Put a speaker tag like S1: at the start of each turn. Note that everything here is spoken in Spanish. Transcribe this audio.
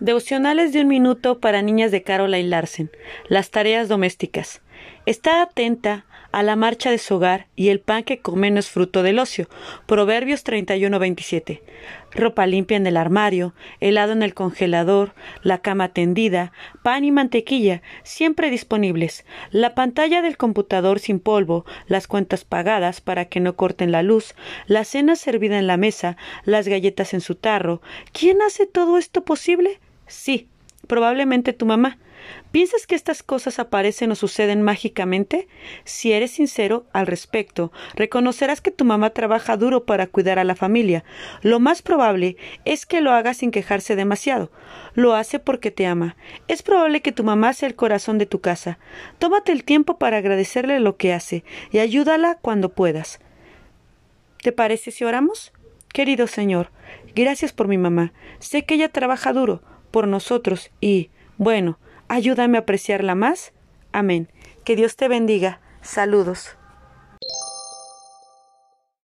S1: Devocionales de un minuto para niñas de Caroline Larsen. Las tareas domésticas. Está atenta a la marcha de su hogar y el pan que come no es fruto del ocio. Proverbios 31-27. Ropa limpia en el armario, helado en el congelador, la cama tendida, pan y mantequilla, siempre disponibles, la pantalla del computador sin polvo, las cuentas pagadas para que no corten la luz, la cena servida en la mesa, las galletas en su tarro. ¿Quién hace todo esto posible? Sí, probablemente tu mamá. ¿Piensas que estas cosas aparecen o suceden mágicamente? Si eres sincero al respecto, reconocerás que tu mamá trabaja duro para cuidar a la familia. Lo más probable es que lo haga sin quejarse demasiado. Lo hace porque te ama. Es probable que tu mamá sea el corazón de tu casa. Tómate el tiempo para agradecerle lo que hace y ayúdala cuando puedas. ¿Te parece si oramos? Querido Señor, gracias por mi mamá. Sé que ella trabaja duro por nosotros y, bueno, ayúdame a apreciarla más. Amén. Que Dios te bendiga. Saludos.